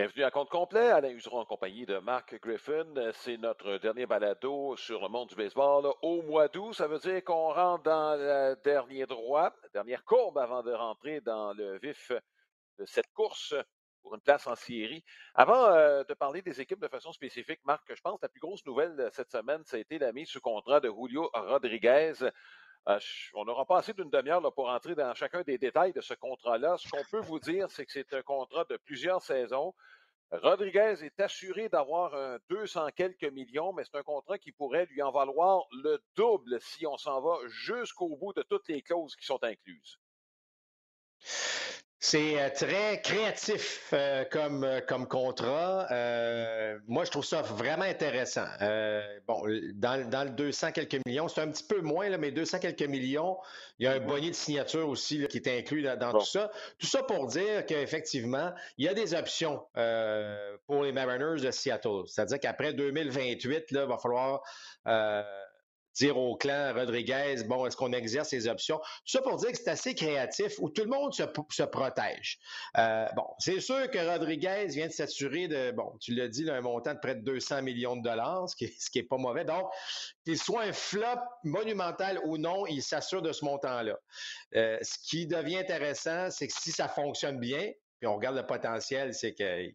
Bienvenue à compte complet. Alain Useron en compagnie de Mark Griffin. C'est notre dernier balado sur le monde du baseball au mois d'août. Ça veut dire qu'on rentre dans le dernier droit, la dernière courbe avant de rentrer dans le vif de cette course pour une place en série. Avant euh, de parler des équipes de façon spécifique, Marc, je pense que la plus grosse nouvelle cette semaine, ça a été la mise sous contrat de Julio Rodriguez. Euh, on n'aura pas assez d'une demi-heure pour entrer dans chacun des détails de ce contrat-là. Ce qu'on peut vous dire, c'est que c'est un contrat de plusieurs saisons. Rodriguez est assuré d'avoir un 200 quelques millions, mais c'est un contrat qui pourrait lui en valoir le double si on s'en va jusqu'au bout de toutes les clauses qui sont incluses. C'est euh, très créatif euh, comme, euh, comme contrat. moi, je trouve ça vraiment intéressant. bon, dans, dans, le 200 quelques millions, c'est un petit peu moins, là, mais 200 quelques millions, il y a un bonnet de signature aussi qui est inclus dans, tout ça. Tout ça pour dire qu'effectivement, il y a des options pour les Mariners de Seattle. C'est-à-dire qu'après 2028, là, il va falloir dire au clan Rodriguez, bon, est-ce qu'on exerce ces options? Tout ça pour dire que c'est assez créatif, où tout le monde se, protège. Euh, bon, c'est sûr que Rodriguez vient de s'assurer de, bon, tu l'as dit, un montant de près de 200 millions de dollars, ce qui, est pas mauvais. Donc, qu'il soit un flop monumental ou non, il s'assure de ce montant-là. Euh, ce qui devient intéressant, c'est que si ça fonctionne bien, puis on regarde le potentiel, c'est que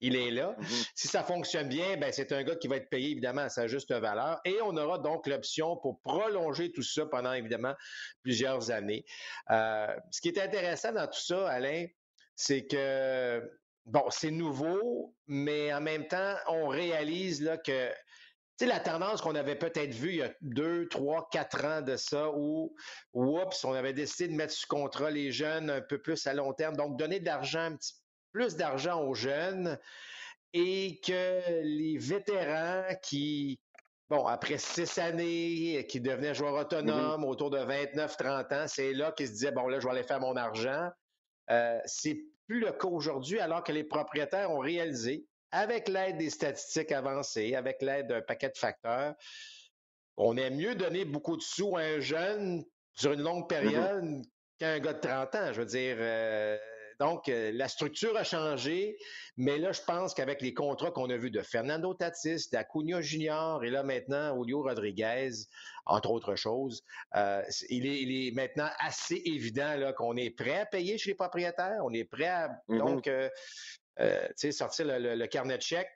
il est là. Mm-hmm. Si ça fonctionne bien, ben c'est un gars qui va être payé évidemment à sa juste valeur. Et on aura donc l'option pour prolonger tout ça pendant évidemment plusieurs années. Euh, ce qui est intéressant dans tout ça, Alain, c'est que bon, c'est nouveau, mais en même temps, on réalise là que tu sais, la tendance qu'on avait peut-être vue il y a deux, trois, quatre ans de ça, où, oups, on avait décidé de mettre sous contrat les jeunes un peu plus à long terme, donc donner de l'argent un petit peu plus d'argent aux jeunes et que les vétérans qui, bon, après six années, qui devenaient joueurs mm-hmm. autonomes autour de 29-30 ans, c'est là qu'ils se disaient, bon, là, je vais aller faire mon argent. Euh, c'est plus le cas aujourd'hui, alors que les propriétaires ont réalisé, avec l'aide des statistiques avancées, avec l'aide d'un paquet de facteurs, on est mieux donner beaucoup de sous à un jeune sur une longue mm-hmm. période qu'à un gars de 30 ans. Je veux dire, euh, donc, euh, la structure a changé, mais là, je pense qu'avec les contrats qu'on a vus de Fernando Tatis, d'Acunha Junior et là maintenant Julio Rodriguez, entre autres choses, euh, il, est, maintenant assez évident qu'on est prêt à payer chez les propriétaires, on est prêt à mm-hmm. donc euh, sortir le, carnet de chèques.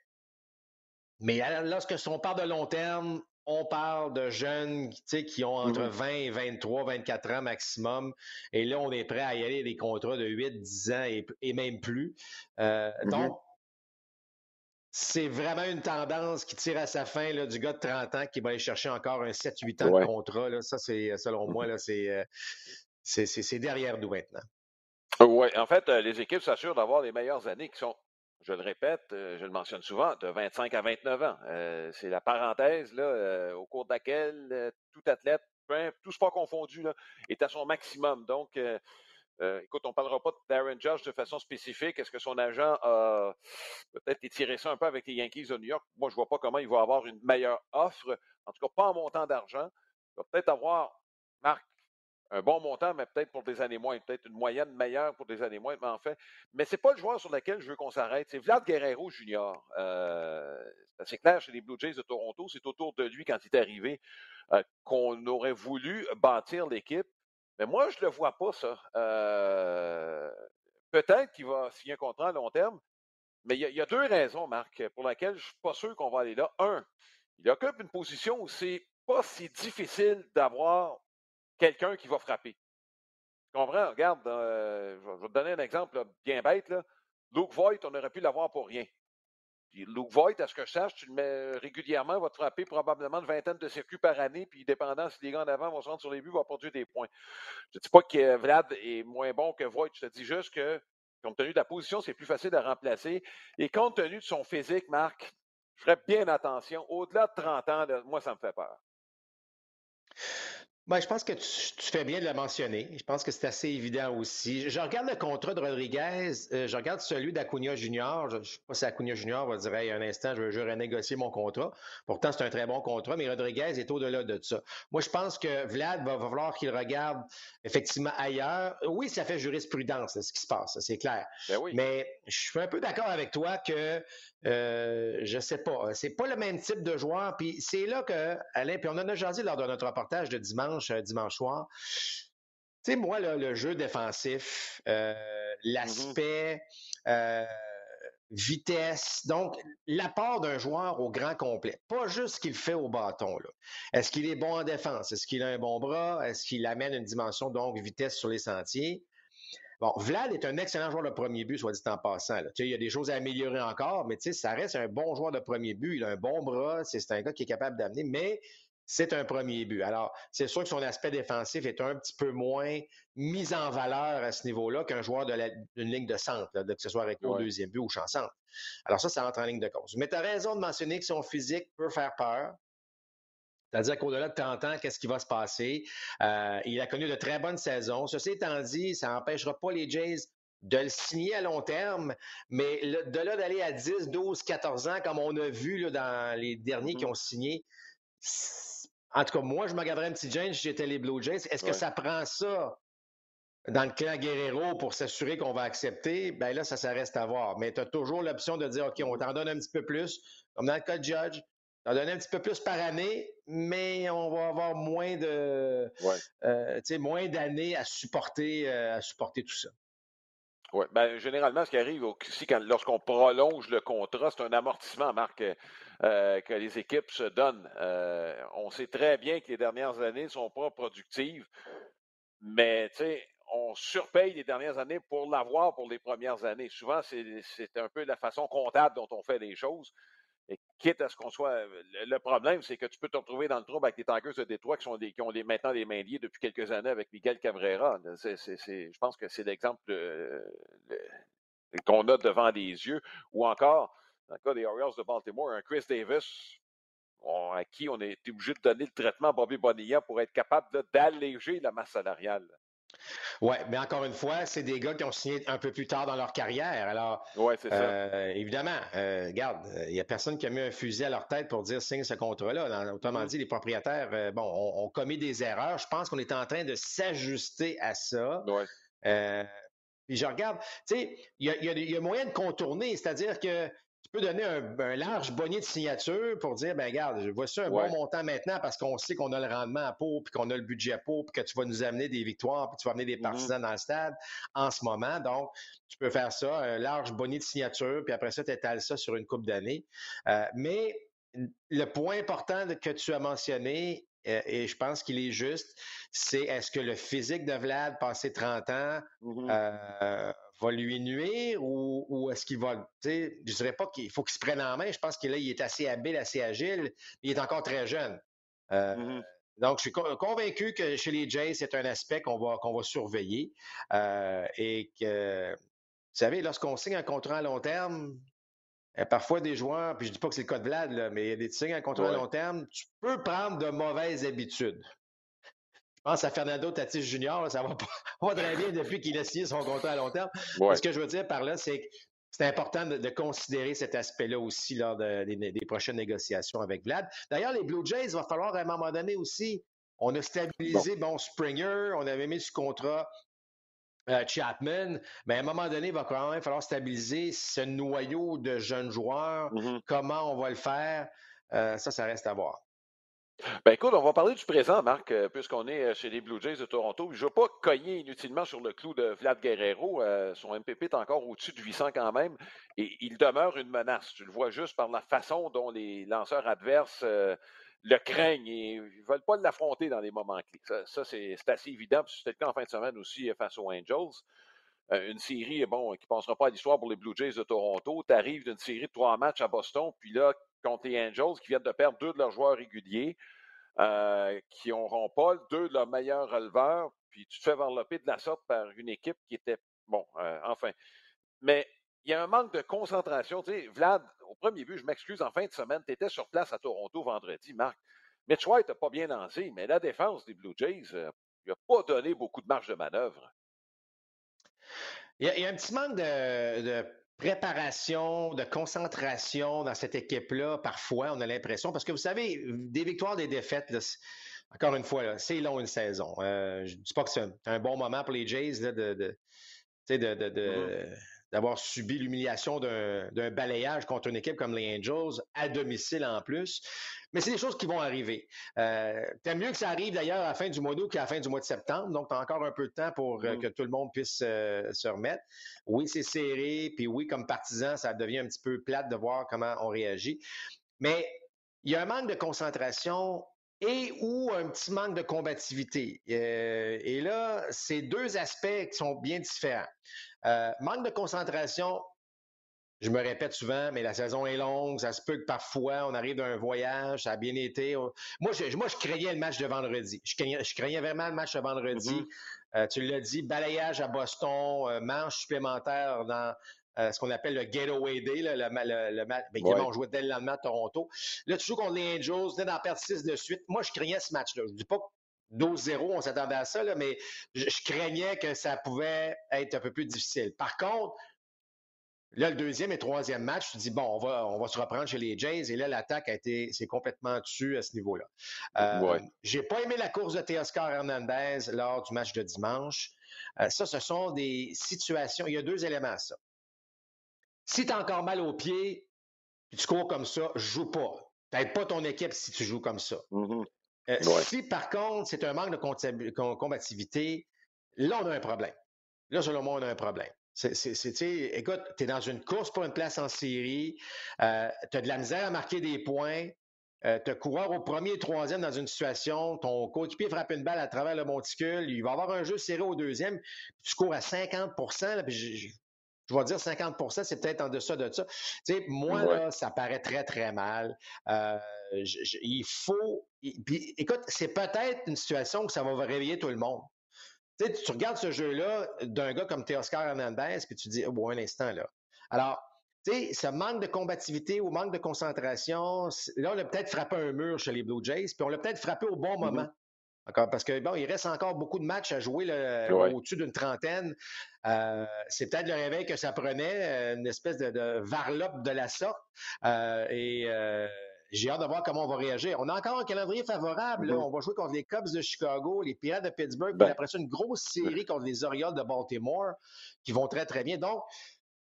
Mais lorsque on parle de long terme, on parle de jeunes qui ont entre 20 et 23, 24 ans maximum. Et là, on est prêt à y aller des contrats de 8, 10 ans et, même plus. Euh, mm-hmm. Donc, c'est vraiment une tendance qui tire à sa fin là, du gars de 30 ans qui va aller chercher encore un 7-8 ans de contrat. Là. Ça, c'est selon moi, là, c'est, euh, c'est, derrière nous maintenant. Oui, en fait, euh, les équipes s'assurent d'avoir les meilleures années qui sont je le répète, euh, je le mentionne souvent, de 25 à 29 ans. Euh, c'est la parenthèse là, euh, au cours de laquelle tout athlète, tout sport confondu, là, est à son maximum. Donc, écoute, on ne parlera pas d'Aaron Judge de façon spécifique. Est-ce que son agent a peut-être étiré ça un peu avec les Yankees de New York? Moi, je ne vois pas comment il va avoir une meilleure offre. En tout cas, pas en montant d'argent. Il va peut-être avoir, Marc, un bon montant, mais peut-être pour des années moins, peut-être une moyenne meilleure pour des années moins, mais en fait. Mais c'est pas le joueur sur lequel je veux qu'on s'arrête. C'est Vlad Guerrero Junior. Euh, c'est clair chez les Blue Jays de Toronto. C'est autour de lui, quand il est arrivé, euh, qu'on aurait voulu bâtir l'équipe. Mais moi, je le vois pas, ça. Euh, peut-être qu'il va signer un contrat à long terme, mais il y, a, deux raisons, Marc, pour lesquelles je suis pas sûr qu'on va aller là. Un, il occupe une position où c'est pas si difficile d'avoir quelqu'un qui va frapper. Tu comprends? Regarde, euh, je vais te donner un exemple bien bête. Luke Voigt, on aurait pu l'avoir pour rien. Luke Voigt, à ce que je sache, tu le mets régulièrement, va te frapper probablement une vingtaine de circuits par année, puis dépendant si les gars en avant vont se rendre sur les buts, va produire des points. Je ne dis pas que Vlad est moins bon que Voigt, je te dis juste que, compte tenu de la position, c'est plus facile à remplacer. Et compte tenu de son physique, Marc, je ferais bien attention. Au-delà de 30 ans, moi, ça me fait peur. Ben, je pense que tu, fais bien de le mentionner. Je pense que c'est assez évident aussi. Je regarde le contrat de Rodriguez, euh, je regarde celui d'Acuna Junior. Je ne sais pas si Acuna Junior va dire hey, un instant, je veux, renégocier mon contrat. Pourtant, c'est un très bon contrat, mais Rodriguez est au-delà de ça. Moi, je pense que Vlad va, falloir qu'il regarde effectivement ailleurs. Oui, ça fait jurisprudence, ce qui se passe, c'est clair. Ben oui. Mais je suis un peu d'accord avec toi que euh, je sais pas. C'est pas le même type de joueur. Puis c'est là que, Alain, puis on en a jasé lors de notre reportage de dimanche, euh, dimanche soir. Tu sais, moi, le jeu défensif, euh, l'aspect euh, vitesse, donc l'apport d'un joueur au grand complet, pas juste ce qu'il fait au bâton. Est-ce qu'il est bon en défense? Est-ce qu'il a un bon bras? Est-ce qu'il amène une dimension, donc vitesse sur les sentiers? Bon, Vlad est un excellent joueur de premier but, soit dit en passant. Il y a des choses à améliorer encore, mais ça reste un bon joueur de premier but. Il a un bon bras, c'est un gars qui est capable d'amener, mais c'est un premier but. Alors, c'est sûr que son aspect défensif est un petit peu moins mis en valeur à ce niveau-là qu'un joueur d'une ligne de centre, que ce soit avec le deuxième but ou champ centre. Alors ça, ça entre en ligne de cause. Mais tu as raison de mentionner que son physique peut faire peur. C'est-à-dire qu'au-delà de 30 ans, qu'est-ce qui va se passer? Euh, il a connu de très bonnes saisons. Ceci étant dit, ça n'empêchera pas les Jays de le signer à long terme, mais de là d'aller à 10, 12, 14 ans, comme on a vu dans les derniers qui mm-hmm. ont signé, en tout cas, moi, je me garderais un petit James si j'étais les Blue Jays. Est-ce que ça prend ça dans le clan Guerrero pour s'assurer qu'on va accepter? Ben là, ça, ça reste à voir. Mais tu as toujours l'option de dire, OK, on t'en donne un petit peu plus, comme dans le cas de Judge. On donne un petit peu plus par année, mais on va avoir moins de, euh, moins d'années à supporter, euh, à supporter tout ça. Oui, ben, généralement, ce qui arrive aussi lorsqu'on prolonge le contrat, c'est un amortissement, Marc, euh, que les équipes se donnent. on sait très bien que les dernières années ne sont pas productives, mais on surpaye les dernières années pour l'avoir pour les premières années. Souvent, c'est un peu la façon comptable dont on fait les choses. Quitte à ce qu'on soit. Le problème, c'est que tu peux te retrouver dans le trouble avec les tankers de Détroit qui, sont des, qui ont des, maintenant des mains liées depuis quelques années avec Miguel Cabrera. je pense que c'est l'exemple qu'on a devant des yeux. Ou encore, dans le cas des Orioles de Baltimore, un Chris Davis à qui on a été obligé de donner le traitement à Bobby Bonilla pour être capable d'alléger la masse salariale. Oui, mais encore une fois, c'est des gars qui ont signé un peu plus tard dans leur carrière. Alors, ouais, ça. Euh, évidemment, euh, regarde, il n'y a personne qui a mis un fusil à leur tête pour dire signe ce contrat-là. Autrement mm-hmm. dit, les propriétaires, euh, bon, ont, commis des erreurs. Je pense qu'on est en train de s'ajuster à ça. Ouais. puis je regarde, tu sais, il y a, y a moyen de contourner, c'est-à-dire que peux donner un, large bonnet de signature pour dire, ben regarde, voici un bon montant maintenant parce qu'on sait qu'on a le rendement à peau, puis qu'on a le budget à peau, puis que tu vas nous amener des victoires, puis tu vas amener des mm-hmm. partisans dans le stade en ce moment. Donc, tu peux faire ça, un large bonnet de signature, puis après ça, tu étales ça sur une coupe d'années. Euh, mais le point important que tu as mentionné, euh, et je pense qu'il est juste, c'est est-ce que le physique de Vlad, passé 30 ans, mm-hmm. euh, va lui nuire ou, est-ce qu'il va. Je ne dirais pas qu'il faut qu'il se prenne en main. Je pense qu'il il est assez habile, assez agile, mais il est encore très jeune. Euh, mm-hmm. Donc, je suis convaincu que chez les Jays, c'est un aspect qu'on va, qu'on va surveiller. Euh, et que, vous savez, lorsqu'on signe un contrat à long terme, parfois des joueurs, puis je ne dis pas que c'est le cas de Vlad, mais il y a des signes un contrat à long terme, tu peux prendre de mauvaises habitudes. Je pense à Fernando Tatis Junior, ça va pas, très bien depuis qu'il a signé son contrat à long terme. Ce que je veux dire par là, c'est que c'est important de, considérer cet aspect-là aussi lors des, prochaines négociations avec Vlad. D'ailleurs, les Blue Jays, il va falloir à un moment donné aussi, on a stabilisé bon, Springer, on avait mis ce contrat euh, Chapman, mais à un moment donné, il va quand même falloir stabiliser ce noyau de jeunes joueurs. Mm-hmm. Comment on va le faire? Euh, ça, ça reste à voir. Ben écoute, on va parler du présent, Marc, euh, puisqu'on est euh, chez les Blue Jays de Toronto. Je ne veux pas cogner inutilement sur le clou de Vlad Guerrero. Euh, son MPP est encore au-dessus de 800 quand même. Et il demeure une menace. Tu le vois juste par la façon dont les lanceurs adverses le craignent et ne veulent pas l'affronter dans les moments clés. Ça, c'est assez évident. C'était le cas en fin de semaine aussi face aux Angels. une série bon, qui ne passera pas à l'histoire pour les Blue Jays de Toronto. Tu arrives d'une série de trois matchs à Boston, puis là, contre les Angels qui viennent de perdre deux de leurs joueurs réguliers, euh, qui n'auront pas deux de leurs meilleurs releveurs, puis tu te fais envelopper de la sorte par une équipe qui était, bon, euh, enfin. Mais il y a un manque de concentration. Tu sais, Vlad, au premier but, je m'excuse, en fin de semaine, tu étais sur place à Toronto vendredi, Marc. Mitch White n'a pas bien lancé, mais la défense des Blue Jays n'a pas donné beaucoup de marge de manœuvre. Il y a, un petit manque de, préparation, de concentration dans cette équipe-là, parfois, on a l'impression, parce que vous savez, des victoires, des défaites, encore une fois, c'est long une saison. Euh, je ne dis pas que c'est un, bon moment pour les Jays de, de, mm-hmm. D'avoir subi l'humiliation d'un balayage contre une équipe comme les Angels, à domicile en plus. Mais c'est des choses qui vont arriver. Euh, T'aimes mieux que ça arrive d'ailleurs à la fin du mois d'août qu'à la fin du mois de septembre. Donc, tu as encore un peu de temps pour euh, mm. que tout le monde puisse euh, se remettre. Oui, c'est serré. Puis oui, comme partisan, ça devient un petit peu plate de voir comment on réagit. Mais il y a un manque de concentration et ou un petit manque de combativité. Euh, et là, c'est deux aspects qui sont bien différents. manque de concentration, je me répète souvent, mais la saison est longue, ça se peut que parfois on arrive d'un voyage, ça a bien été. Moi, je, moi, je craignais le match de vendredi. Je craignais, je craignais vraiment le match de vendredi. Mm-hmm. Euh, tu l'as dit, balayage à Boston, euh, manche supplémentaire dans euh, ce qu'on appelle le Getaway Day, le, le, match. Ben, on jouait dès le lendemain à Toronto. Là, tu joues contre les Angels, tu dans perdre 6 de suite. Moi, je craignais ce match-là. Je ne dis pas 12-0, on s'attendait à ça, là, mais je, craignais que ça pouvait être un peu plus difficile. Par contre, Là, le deuxième et troisième match, tu dis, bon, on va, on va se reprendre chez les Jays. Et là, l'attaque a été, c'est complètement dessus à ce niveau-là. Euh, J'ai pas aimé la course de Teoscar Hernandez lors du match de dimanche. Euh, ça, ce sont des situations. Il y a deux éléments à ça. Si tu as encore mal au pied, tu cours comme ça, joue pas. T'aides pas ton équipe si tu joues comme ça. Mm-hmm. Euh, si, par contre, c'est un manque de combativité, là, on a un problème. Là, selon moi, on a un problème. C'est, écoute, tu es dans une course pour une place en série, euh, tu as de la misère à marquer des points, euh, tu as coureur au premier et troisième dans une situation, ton coéquipier frappe une balle à travers le monticule, il va avoir un jeu serré au deuxième, tu cours à 50 puis je, vais dire 50% c'est peut-être en deçà de ça. sais, moi, là, ça paraît très, très mal. Euh, il faut. Puis, écoute, c'est peut-être une situation où ça va réveiller tout le monde tu regardes ce jeu-là d'un gars comme Teoscar Hernandez, puis tu dis, oh, bon, un instant, là. Alors, tu sais, ce manque de combativité ou manque de concentration, là, on a peut-être frappé un mur chez les Blue Jays, puis on l'a peut-être frappé au bon mm-hmm. Parce que bon, il reste encore beaucoup de matchs à jouer au-dessus d'une trentaine. Euh, c'est peut-être le réveil que ça prenait, une espèce de, varlope de la sorte. Euh, et euh, j'ai hâte de voir comment on va réagir. On a encore un calendrier favorable. Mm-hmm. On va jouer contre les Cubs de Chicago, les Pirates de Pittsburgh, puis ben. après ça, une grosse série contre les Orioles de Baltimore qui vont très, très bien. Donc,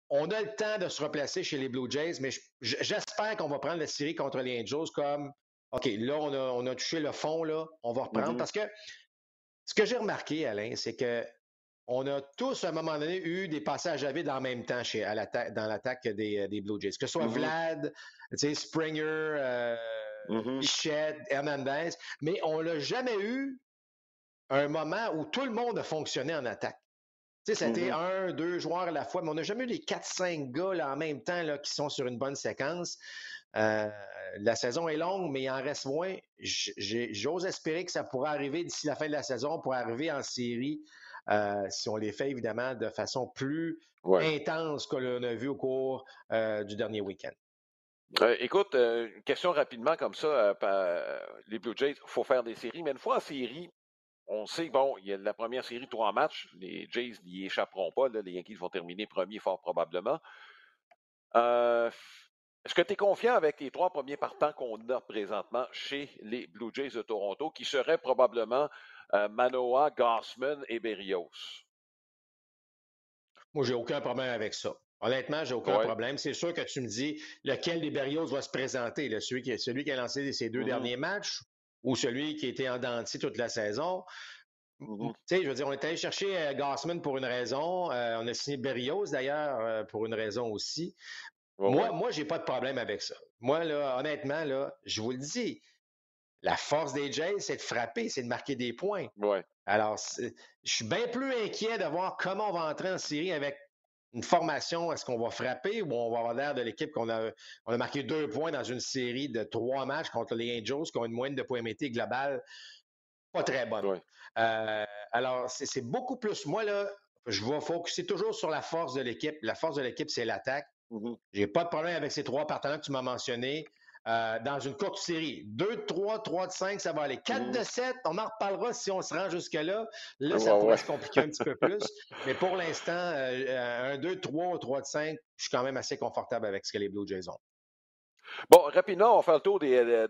on a le temps de se replacer chez les Blue Jays, mais j'espère qu'on va prendre la série contre les Angels comme OK, là, on a, touché le fond, là, on va reprendre. Mm-hmm. Parce que ce que j'ai remarqué, Alain, c'est que on a tous, à un moment donné, eu des passages à vide en même temps chez, à dans l'attaque des, des, Blue Jays. Que ce soit mm-hmm. Vlad, Springer, euh, mm-hmm. Hernandez, mais on l'a jamais eu un moment où tout le monde a fonctionné en attaque. Tu sais, c'était un, deux joueurs à la fois, mais on n'a jamais eu les quatre, cinq gars là, en même temps là, qui sont sur une bonne séquence. Euh, la saison est longue, mais il en reste moins. J'ose espérer que ça pourra arriver d'ici la fin de la saison pour arriver en série euh, si on les fait évidemment de façon plus intense que l'on a vu au cours euh, du dernier week-end. Euh, écoute, une question rapidement comme ça, les Blue Jays, il faut faire des séries, mais une fois en série, on sait, bon, il y a la première série, trois matchs, les Jays n'y échapperont pas, les Yankees vont terminer premier fort probablement. Est-ce que tu es confiant avec les trois premiers partants qu'on a présentement chez les Blue Jays de Toronto, qui seraient probablement euh, Manoa, Gossman et Berrios? Moi, j'ai aucun problème avec ça. Honnêtement, j'ai aucun problème. C'est sûr que tu me dis lequel des Berrios va se présenter, celui, qui, celui qui a lancé ses deux mm-hmm. derniers matchs ou celui qui était en denti toute la saison. Mm-hmm. Tu sais, je veux dire, on est allé chercher euh, Gossman pour une raison. Euh, on a signé Berrios d'ailleurs pour une raison aussi. Moi, moi, j'ai pas de problème avec ça. Moi, là, honnêtement, là, je vous le dis, la force des Jays, c'est de frapper, c'est de marquer des points. Ouais. Alors, je suis bien plus inquiet de voir comment on va entrer en série avec une formation. Est-ce qu'on va frapper ou on va avoir l'air de l'équipe qu'on a, on a marqué deux points dans une série de trois matchs contre les Angels qui ont une moyenne de points métiers globale pas très bonne. Euh, alors, c'est beaucoup plus. Moi, là, je vais focuser toujours sur la force de l'équipe. La force de l'équipe, c'est l'attaque. Je mm-hmm. n'ai J'ai pas de problème avec ces trois partenaires que tu m'as mentionnés. euh, dans une courte série. 2 de 3, 3 de 5, ça va aller. 4 de 7, on en reparlera si on se rend jusque-là. Là, ça pourrait se compliquer un petit peu plus. Mais pour l'instant, euh, un 2 de 3 ou 3 de 5, je suis quand même assez confortable avec ce que les Blue Jays ont. Bon, rapidement, on va faire le tour de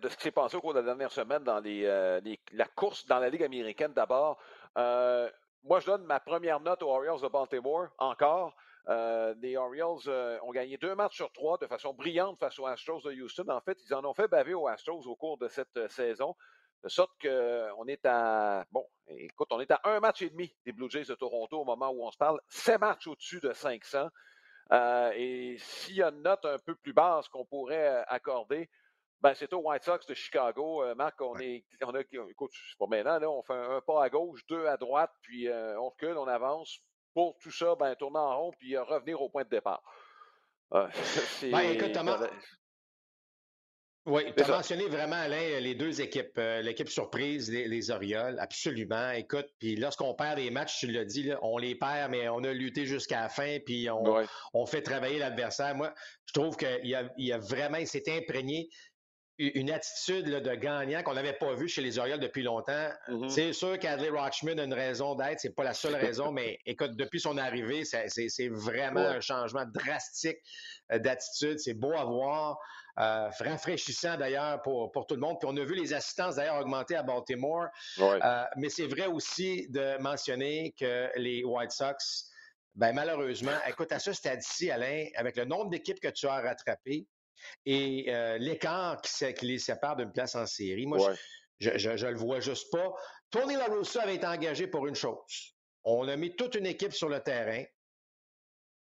ce qui s'est passé au cours de la dernière semaine dans la course dans la Ligue américaine d'abord. moi, je donne ma première note aux Orioles de Baltimore, encore. Euh, les Orioles euh, ont gagné deux matchs sur trois de façon brillante face aux Astros de Houston. En fait, ils en ont fait baver aux Astros au cours de cette euh, saison, de sorte qu'on est à bon, écoute, on est à un match et demi des Blue Jays de Toronto au moment où on se parle, sept matchs au-dessus de 500. et s'il y a une note un peu plus basse qu'on pourrait accorder, ben, c'est aux White Sox de Chicago. Marc, on est, on a, écoute, c'est pas maintenant, là, on fait un, pas à gauche, deux à droite, puis on recule, on avance pour tout ça, ben, tourner en rond puis euh, revenir au point de départ. Euh, ben, écoute, Thomas, oui, tu as mentionné vraiment, Alain, les deux équipes. Euh, l'équipe surprise, les, Orioles, absolument. Écoute, puis lorsqu'on perd des matchs, tu l'as dit, on les perd, mais on a lutté jusqu'à la fin, puis on, fait travailler l'adversaire. Moi, je trouve qu'il a, il a vraiment, il s'est imprégné une attitude de gagnant qu'on n'avait pas vu chez les Orioles depuis longtemps. Mm-hmm. C'est sûr qu'Adley Rochman a une raison d'être, c'est pas la seule raison, mais écoute, depuis son arrivée, c'est vraiment un changement drastique euh, d'attitude. C'est beau à voir. Euh, rafraîchissant d'ailleurs pour, pour tout le monde. Puis on a vu les assistances d'ailleurs augmenter à Baltimore. Euh, mais c'est vrai aussi de mentionner que les White Sox, ben malheureusement, écoute, à ce stade-ci, Alain, avec le nombre d'équipes que tu as rattrapées, et euh, l'écart qui, qui, les sépare d'une place en série, moi, je, je, le vois juste pas. Tony La Russa avait été engagé pour une chose. On a mis toute une équipe sur le terrain.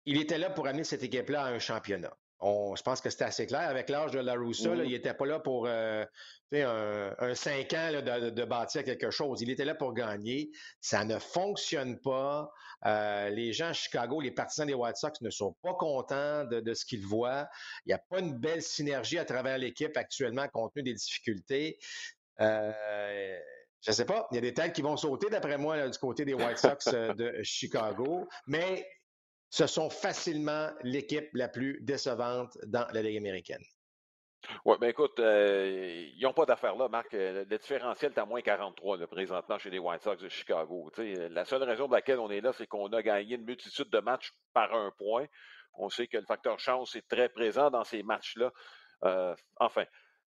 Il était là pour amener cette équipe-là à un championnat je pense que c'était assez clair. Avec l'âge de La Russa, il n'était pas là pour euh, un, un, cinq ans de, bâtir quelque chose. Il était là pour gagner. Ça ne fonctionne pas. Euh, les gens à Chicago, les partisans des White Sox ne sont pas contents de, ce qu'ils voient. Il n'y a pas une belle synergie à travers l'équipe actuellement compte tenu des difficultés. Euh, je ne sais pas, il y a des têtes qui vont sauter, d'après moi, du côté des White Sox de Chicago. Mais ce sont facilement l'équipe la plus décevante dans la Ligue américaine. Oui, bien écoute, euh, ils n'ont pas d'affaires là, Marc. Euh, le différentiel est à moins 43 là, présentement chez les White Sox de Chicago. la seule raison pour laquelle on est là, c'est qu'on a gagné une multitude de matchs par un point. On sait que le facteur chance est très présent dans ces matchs-là. Euh, enfin,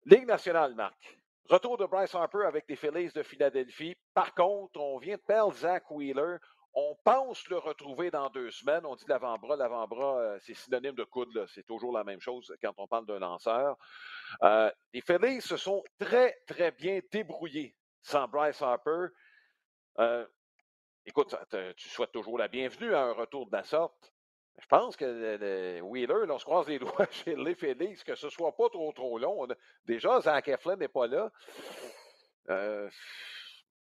Ligue nationale, Marc. Retour de Bryce Harper avec les Phillies de Philadelphie. Par contre, on vient de perdre Zach Wheeler. On pense le retrouver dans deux semaines. On dit l'avant-bras. L'avant-bras, euh, c'est synonyme de coude. C'est toujours la même chose quand on parle d'un lanceur. Euh, les Phillies se sont très, très bien débrouillés sans Bryce Harper. Euh, écoute, tu souhaites toujours la bienvenue à un retour de la sorte. Je pense que Wheeler, on se croise les doigts chez les Phillies, que ce soit pas trop, trop long. déjà, Zach Eflin n'est pas là.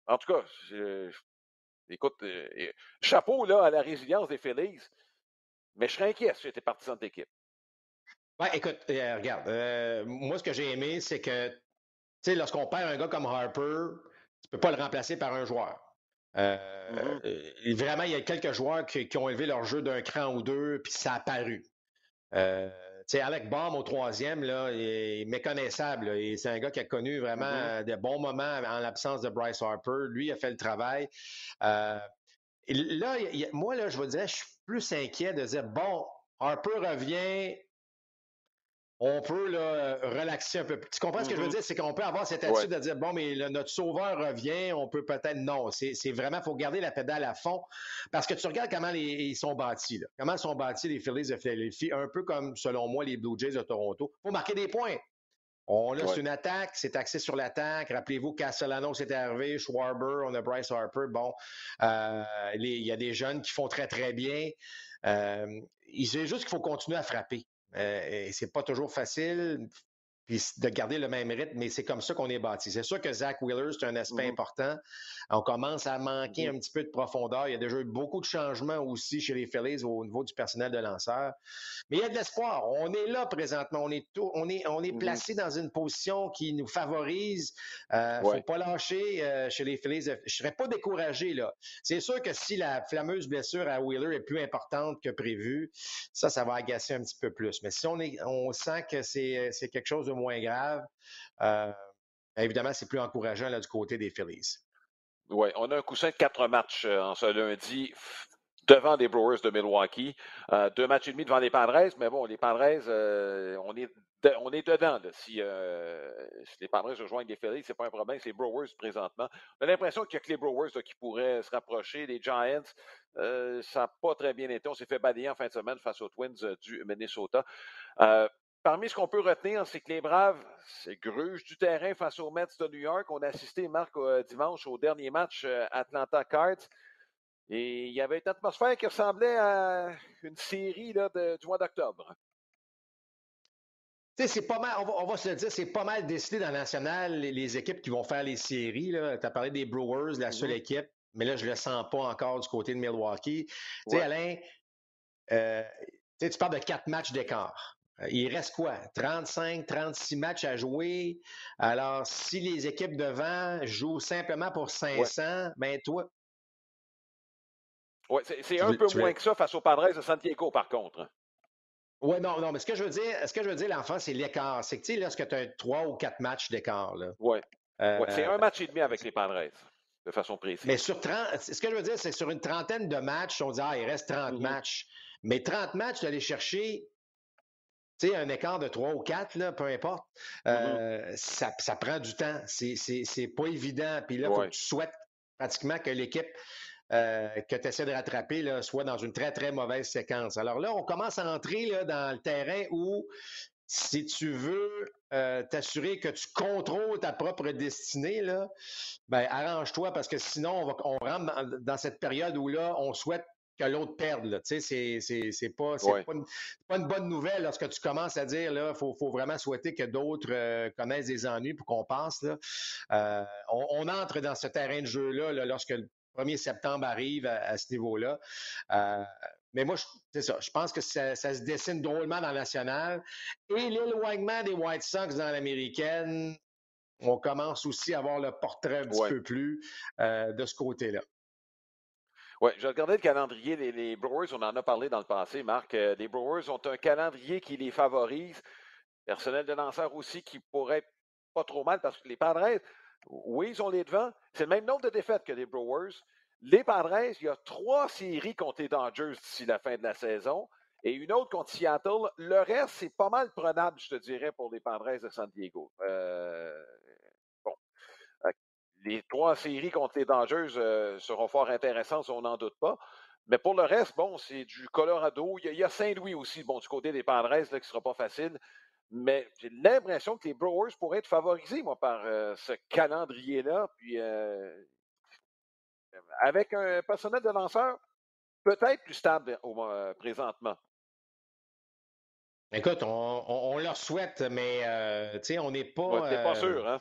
en tout cas, je, Écoute, euh, chapeau là, à la résilience des Phillies, mais je serais inquiet si j'étais partisan de l'équipe. Oui, écoute, euh, regarde, euh, moi, ce que j'ai aimé, c'est que, tu sais, lorsqu'on perd un gars comme Harper, tu ne peux pas le remplacer par un joueur. Mm-hmm. Vraiment, il y a quelques joueurs qui, ont élevé leur jeu d'un cran ou deux, puis ça a paru sais, Alec Baum au troisième, là, est méconnaissable. c'est un gars qui a connu vraiment mm-hmm. de bons moments en l'absence de Bryce Harper. Lui a fait le travail. Euh, là, moi, là, je vous dire, je suis plus inquiet de dire, bon, Harper revient, on peut là, relaxer un peu. Tu comprends ce que je veux mm-hmm. dire? C'est qu'on peut avoir cette attitude de dire, bon, mais notre sauveur revient, on peut peut-être... Non, c'est vraiment, il faut garder la pédale à fond. Parce que tu regardes comment ils sont bâtis. Là. Comment sont bâtis les Phillies de Philadelphie, un peu comme, selon moi, les Blue Jays de Toronto. Il faut marquer des points. On a une attaque, c'est axé sur l'attaque. Rappelez-vous, Castellano s'est arrivé, Schwarber, on a Bryce Harper. Bon, euh, il y a des jeunes qui font très, très bien. Euh, il c'est juste qu'il faut continuer à frapper. Euh, et c'est pas toujours facile puis de garder le même rythme, mais c'est comme ça qu'on est bâti. C'est sûr que Zach Wheeler, c'est un aspect mm-hmm. important. On commence à manquer mm-hmm. un petit peu de profondeur. Il y a déjà eu beaucoup de changements aussi chez les Phillies au niveau du personnel de lanceur. Mais il y a de l'espoir. On est là présentement. On est, on est, on est mm-hmm. placé dans une position qui nous favorise. Euh, Faut pas lâcher euh, chez les Phillies. Je serais pas découragé, là. C'est sûr que si la fameuse blessure à Wheeler est plus importante que prévu, ça, ça va agacer un petit peu plus. Mais si on, est, on sent que c'est quelque chose de moins grave. Euh, évidemment, c'est plus encourageant là, du côté des Phillies. Oui, on a un coussin de quatre matchs euh, en ce lundi devant les Brewers de Milwaukee. Euh, deux matchs et demi devant les Padres, mais bon, les Padres, on, est on est dedans. Si, les Padres rejoignent les Phillies, c'est pas un problème, c'est les Brewers présentement. On a l'impression qu'il y a que les Brewers qui pourraient se rapprocher. Les Giants, ça n'a pas très bien été. On s'est fait balayer en fin de semaine face aux Twins du Minnesota. Parmi ce qu'on peut retenir, c'est que les Braves, c'est gruge du terrain face aux Mets de New York. On a assisté, Marc, euh, dimanche au dernier match euh, Atlanta Cards. Et il y avait une atmosphère qui ressemblait à une série là, du mois d'octobre. C'est pas mal, on va, se le dire, c'est pas mal décidé dans la nationale, les, équipes qui vont faire les séries. Tu as parlé des Brewers, la seule mm-hmm. équipe, mais là, je ne le sens pas encore du côté de Milwaukee. Tu sais, Alain, euh, tu parles de quatre matchs d'écart. Euh, il reste quoi? 35, 36 matchs à jouer. Alors, si les équipes devant jouent simplement pour 500, ben toi? Oui, c'est un peu moins que ça face aux Padres de Santiago, par contre. Oui, non, non, mais ce que je veux dire, ce que je veux dire, l'enfant, c'est l'écart. C'est que, tu sais, lorsque tu as trois ou quatre matchs d'écart, là. Oui. ouais, c'est euh, un match et demi avec les Padres, de façon précise. Mais sur 30, ce que je veux dire, c'est sur une trentaine de matchs, on dit, ah, il reste 30 mm-hmm. matchs. Mais 30 matchs, tu aller chercher tu sais, un écart de trois ou quatre, là, peu importe, mm-hmm. euh, ça, ça, prend du temps. C'est pas évident. Puis là, il faut que tu souhaites pratiquement que l'équipe euh, que tu essaies de rattraper là, soit dans une très, très mauvaise séquence. Alors là, on commence à entrer là, dans le terrain où si tu veux euh, t'assurer que tu contrôles ta propre destinée, là, ben arrange-toi parce que sinon, on, va, on rentre dans, dans, cette période où là, on souhaite que l'autre perde. Tu sais, c'est pas, pas, une, bonne nouvelle lorsque tu commences à dire là, faut, faut vraiment souhaiter que d'autres euh, connaissent des ennuis pour qu'on passe. Là. Euh, on, entre dans ce terrain de jeu-là lorsque le 1er septembre arrive à, ce niveau-là. Euh, mais moi, c'est ça. Je pense que ça, se dessine drôlement dans la nationale. Et l'éloignement des White Sox dans l'américaine, on commence aussi à avoir le portrait un petit peu plus de ce côté-là. Oui, je regardais le calendrier. Les, Brewers, on en a parlé dans le passé, Marc. Euh, les Brewers ont un calendrier qui les favorise. Personnel de lanceur aussi qui pourrait pas trop mal parce que les Padres, oui, ils ont les devants. C'est le même nombre de défaites que les Brewers. Les Padres, il y a trois séries contre les Dodgers d'ici la fin de la saison et une autre contre Seattle. Le reste, c'est pas mal prenable, je te dirais, pour les Padres de San Diego. Euh, les trois séries contre les Dangers euh, seront fort intéressantes, on n'en doute pas. Mais pour le reste, bon, c'est du Colorado. Il y a, Saint-Louis aussi, bon, du côté des Padres, là, qui ne sera pas facile. Mais j'ai l'impression que les Brewers pourraient être favorisés, moi, par euh, ce calendrier-là. Puis, euh, avec un personnel de lanceur peut-être plus stable présentement. Écoute, on, leur souhaite, mais on n'est pas. Pas sûr, hein?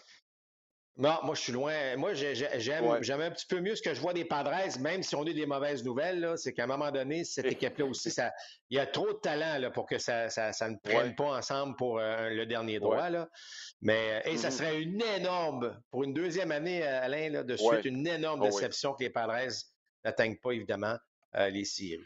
Non, moi, je suis loin. Moi, j'aime un petit peu mieux ce que je vois des Padres, même si on a des mauvaises nouvelles. C'est qu'à un moment donné, cette équipe-là aussi, ça, il y a trop de talent là, pour que ça, ça, ne prenne pas ensemble pour euh, le dernier droit. Là. Mais et ça mm-hmm. serait une énorme, pour une deuxième année, Alain, là, de suite, une énorme oh, déception que les Padres n'atteignent pas, évidemment, euh, les séries.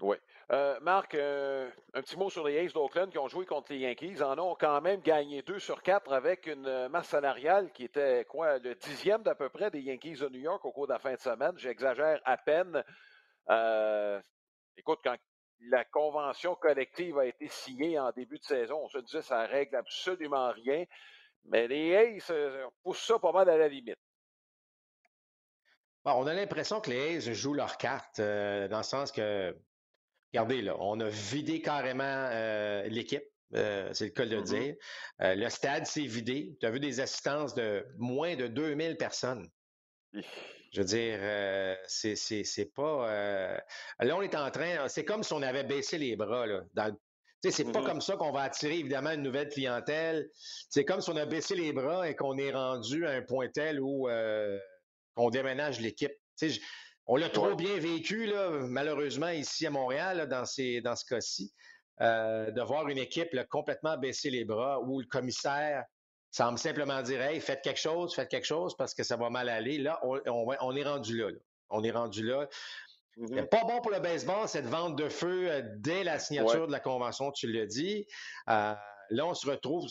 Oui. Euh, Marc, euh, un petit mot sur les Aces d'Oakland qui ont joué contre les Yankees. En ont quand même gagné deux sur quatre avec une euh, masse salariale qui était quoi, le dixième d'à peu près des Yankees de New York au cours de la fin de semaine. J'exagère à peine. écoute, quand la convention collective a été signée en début de saison, on se disait ça règle absolument rien. Mais les Aces poussent ça pas mal à la limite. on a l'impression que les Aces jouent leur carte, dans le sens que regardez, là, on a vidé carrément euh, l'équipe. Euh, c'est le cas de le mm-hmm. dire. Euh, le stade s'est vidé. Tu as vu des assistances de moins de 2000 personnes. Je veux dire, c'est pas. Là, on est en train. C'est comme si on avait baissé les bras. Là, dans c'est pas mm-hmm. comme ça qu'on va attirer évidemment une nouvelle clientèle. C'est comme si on a baissé les bras et qu'on est rendu à un point tel où on déménage l'équipe. On l'a trop bien vécu, là, malheureusement, ici à Montréal, dans, ces, dans ce cas-ci, euh, de voir une équipe complètement baisser les bras où le commissaire semble simplement dire Hey, faites quelque chose, faites quelque chose parce que ça va mal aller. Là, on, on, est rendu là, On est rendu là. Mm-hmm. Pas bon pour le baseball, cette vente de feu euh, dès la signature de la convention, tu l'as dit. Euh, là, on se retrouve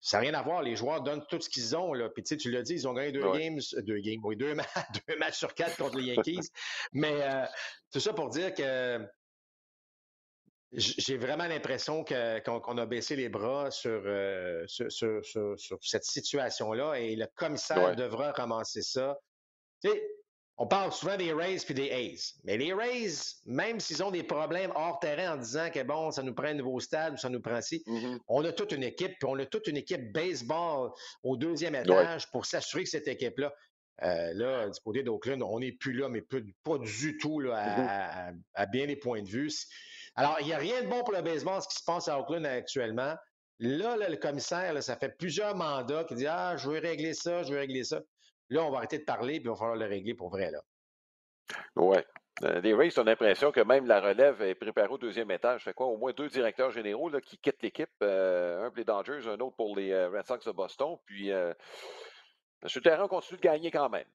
Ça n'a rien à voir. Les joueurs donnent tout ce qu'ils ont. Là. Puis, tu l'as dit, ils ont gagné deux games, deux games, oui, deux, matchs sur quatre contre les Yankees. Mais tout ça pour dire que j'ai vraiment l'impression qu'on a baissé les bras sur, cette situation-là et le commissaire devra ramasser ça. Tu sais, on parle souvent des Rays puis des A's. Mais les Rays, même s'ils ont des problèmes hors terrain en disant que bon, ça nous prend un nouveau stade ou ça nous prend ci, mm-hmm. on a toute une équipe, puis on a toute une équipe baseball au deuxième étage pour s'assurer que cette équipe-là. Euh, là, du côté d'Oakland, on n'est plus là, mais pas, du tout là, mm-hmm. à, bien des points de vue. Alors, il n'y a rien de bon pour le baseball, ce qui se passe à Oakland actuellement. Là, le commissaire, ça fait plusieurs mandats qui dit Ah, je veux régler ça, je veux régler ça. Là, on va arrêter de parler, puis il va falloir le régler pour vrai. Là. Oui. Euh, les Rays ont l'impression que même la relève est préparée au deuxième étage. Fait quoi? Au moins deux directeurs généraux là, qui quittent l'équipe. Euh, un pour les Dodgers, un autre pour les euh, Red Sox de Boston. Puis, euh, M. Terrain continue de gagner quand même.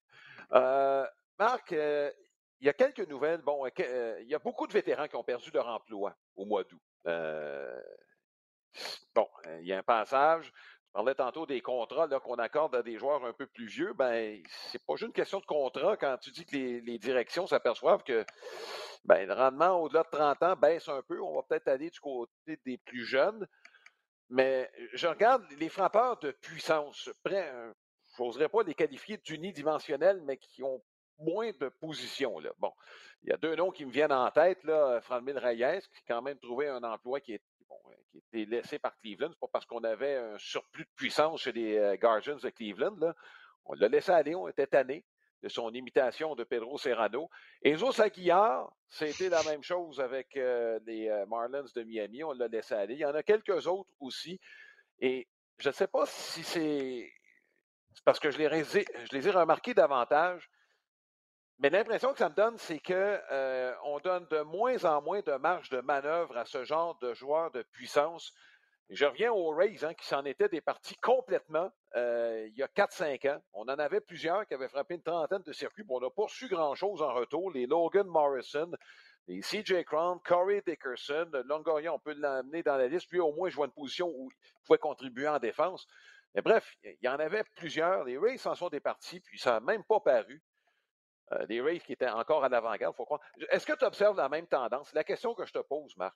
Marc, il y a quelques nouvelles. Bon, il y a beaucoup de vétérans qui ont perdu leur emploi au mois d'août. bon, il y a un passage parlais tantôt des contrats qu'on accorde à des joueurs un peu plus vieux. Ben, c'est pas juste une question de contrat quand tu dis que les, directions s'aperçoivent que ben, le rendement au-delà de 30 ans baisse un peu. On va peut-être aller du côté des plus jeunes. Mais je regarde les frappeurs de puissance. Je n'oserais pas les qualifier d'unidimensionnels, mais qui ont moins de positions. Là. Bon, il y a deux noms qui me viennent en tête. Là, Franmil Reyes, qui a quand même trouvé un emploi qui est qui était laissé par Cleveland. Pas parce qu'on avait un surplus de puissance chez les euh, Guardians de Cleveland. On l'a laissé aller, on était tanné de son imitation de Pedro Serrano. Enzo Aguilar, c'était la même chose avec euh, les euh, Marlins de Miami. On l'a laissé aller. Il y en a quelques autres aussi. Et je ne sais pas si c'est parce que je les ai remarqués davantage. Mais l'impression que ça me donne, c'est qu'on euh, donne de moins en moins de marge de manœuvre à ce genre de joueurs de puissance. Je reviens aux Rays, hein, qui s'en étaient des parties complètement euh, il y a 4-5 ans. On en avait plusieurs qui avaient frappé une trentaine de circuits. Bon, on n'a pas su grand-chose en retour. Les Logan Morrison, les CJ Crown, Corey Dickerson, Longoria, on peut l'amener dans la liste. Lui, au moins, vois une position où il pouvait contribuer en défense. Mais bref, il y en avait plusieurs. Les Rays s'en sont départis, puis ça n'a même pas paru. Euh, des Rays qui étaient encore à l'avant-garde, faut croire. Est-ce que tu observes la même tendance? La question que je te pose, Marc.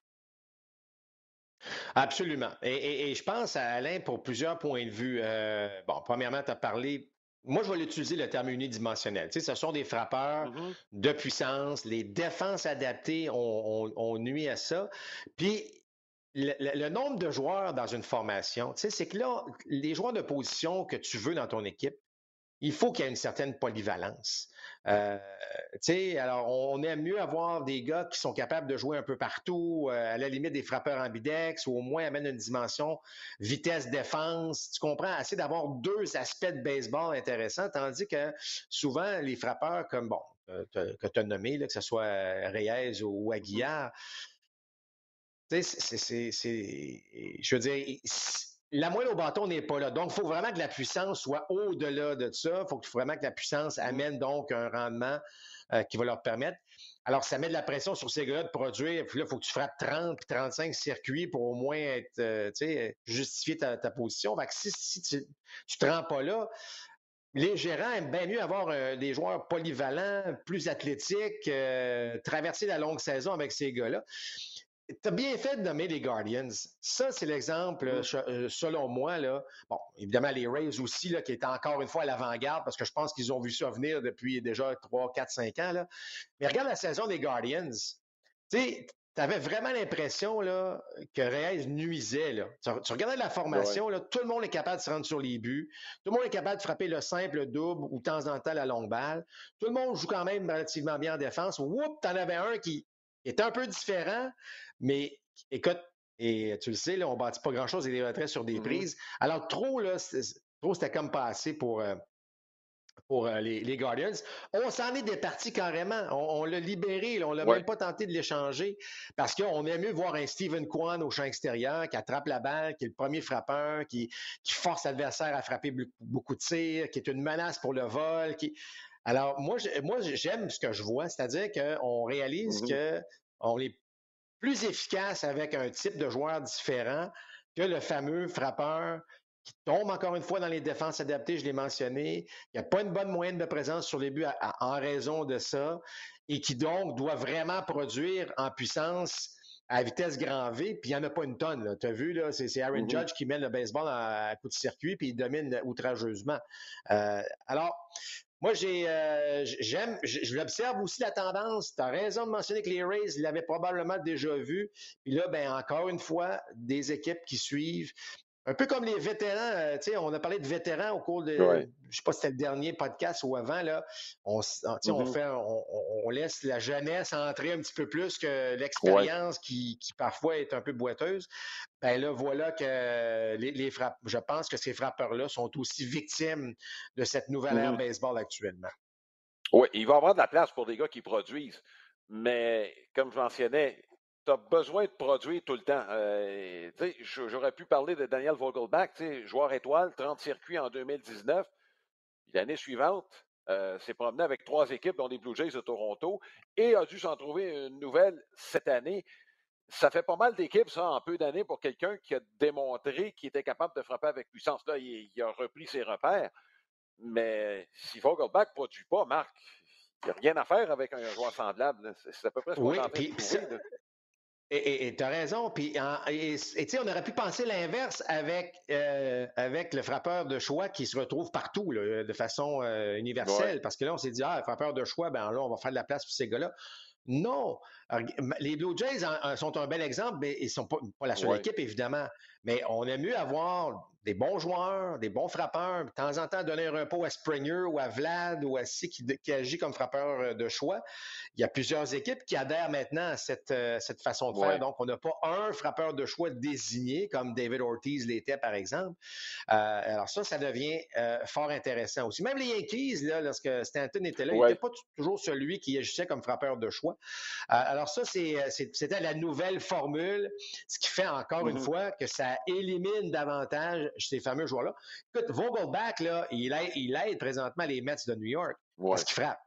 Absolument. Et, je pense à Alain pour plusieurs points de vue. Euh, bon, premièrement, tu as parlé. Moi, je vais l'utiliser le terme unidimensionnel. Tu sais, ce sont des frappeurs mm-hmm. de puissance. Les défenses adaptées ont, nuit à ça. Puis, le, le, nombre de joueurs dans une formation, tu sais, c'est que là, les joueurs de position que tu veux dans ton équipe, il faut qu'il y ait une certaine polyvalence. Euh, alors, on aime mieux avoir des gars qui sont capables de jouer un peu partout, euh, à la limite des frappeurs ambidex, ou au moins amènent une dimension vitesse-défense. Tu comprends? Assez d'avoir deux aspects de baseball intéressants, tandis que souvent, les frappeurs comme, bon, que tu as nommé, que ce soit Reyes ou Aguillard, c'est, je veux dire, la moelle au bâton n'est pas là. Donc, il faut vraiment que la puissance soit au-delà de ça. Il faut vraiment que la puissance mmh. amène donc un rendement euh, qui va leur permettre. Alors, ça met de la pression sur ces gars de produire. Puis là, il faut que tu frappes 30 35 circuits pour au moins être, euh, justifier ta, position. Fait que si, tu ne te rends pas là, les gérants aiment bien mieux avoir euh, des joueurs polyvalents, plus athlétiques, traverser la longue saison avec ces gars-là. Tu as bien fait de nommer les Guardians. Ça, c'est l'exemple, euh, selon moi. Là. Bon, évidemment, les Rays aussi, là, qui étaient encore une fois à l'avant-garde, parce que je pense qu'ils ont vu ça venir depuis déjà 3, 4, 5 ans. Là. Mais regarde la saison des Guardians. Tu avais vraiment l'impression là, que Reyes nuisait. Là. Tu, regardais la formation, là, tout le monde est capable de se rendre sur les buts. Tout le monde est capable de frapper le simple, le double ou de temps en temps la longue balle. Tout le monde joue quand même relativement bien en défense. Oups, t'en avais un qui était un peu différent, mais écoute, et tu le sais, là, on ne bâtit pas grand-chose et des retraits sur des mmh prises. Alors, trop, là, trop, c'était comme pas assez pour, euh, pour euh, les, Guardians. On s'en est départi carrément. On, l'a libéré. on l'a même pas tenté de l'échanger parce qu'on aime mieux voir un Steven Kwan au champ extérieur qui attrape la balle, qui est le premier frappeur, qui, qui force l'adversaire à frapper beaucoup de tirs, qui est une menace pour le vol. Qui... Alors, moi, moi, j'aime ce que je vois, c'est-à-dire qu'on réalise mmh qu'on est plus efficace avec un type de joueur différent que le fameux frappeur qui tombe encore une fois dans les défenses adaptées, je l'ai mentionné. Il n'y a pas une bonne moyenne de présence sur les buts en raison de ça et qui donc doit vraiment produire en puissance à vitesse grand V, puis il n'y en a pas une tonne. Tu as vu, là, c'est, Aaron mm-hmm. Judge qui mène le baseball à, coup de circuit, puis il domine outrageusement. Euh, alors, moi, j'ai, euh, j'aime, je, l'observe aussi la tendance. Tu raison de mentionner que les Rays l'avaient probablement déjà vu. Puis là, ben encore une fois, des équipes qui suivent. Un peu comme les vétérans, euh, tu sais, on a parlé de vétérans au cours de, je je sais pas si c'était le dernier podcast ou avant, là, on, on mm-hmm. fait, on, laisse la jeunesse entrer un petit peu plus que l'expérience qui, qui, parfois est un peu boiteuse. Ben là, voilà que les, les frappes, je pense que ces frappeurs-là sont aussi victimes de cette nouvelle ère mm-hmm. baseball actuellement. Oui, il va y avoir de la place pour des gars qui produisent. Mais comme je mentionnais, tu as besoin de produire tout le temps. Euh, j'aurais pu parler de Daniel Vogelbach, joueur étoile, 30 circuits en 2019. L'année suivante, euh, s'est promené avec trois équipes, dont les Blue Jays de Toronto, et a dû s'en trouver une nouvelle cette année. Ça fait pas mal d'équipes, ça, en peu d'années, pour quelqu'un qui a démontré qu'il était capable de frapper avec puissance. Là, il, a repris ses repères. Mais si Vogelbach ne produit pas, Marc, il n'y a rien à faire avec un joueur semblable. C'est à peu près ce qu'on oui, et tu as raison. Puis, et tu sais, on aurait pu penser l'inverse avec, euh, avec le frappeur de choix qui se retrouve partout de façon euh, universelle. Parce que là, on s'est dit, ah, le frappeur de choix, ben là, on va faire de la place pour ces gars-là. Non. Les Blue Jays sont un bel exemple, mais ils ne sont pas, la seule équipe, évidemment. Mais on aime mieux avoir des bons joueurs, des bons frappeurs, de temps en temps donner un repos à Springer ou à Vlad ou à Si qui, agit comme frappeur euh, de choix. Il y a plusieurs équipes qui adhèrent maintenant à cette, euh, cette façon de faire. Donc, on n'a pas un frappeur de choix désigné comme David Ortiz l'était, par exemple. Euh, alors ça, ça devient fort intéressant aussi. Même les Yankees, là, lorsque Stanton était là, il n'était pas toujours celui qui agissait comme frappeur de choix. Alors ça, c'était la nouvelle formule, ce qui fait encore une mm-hmm. fois que ça élimine davantage ces fameux joueurs-là. Écoute, Vogelbach, là, il aide, il aide présentement les Mets de New York parce qu'il frappe?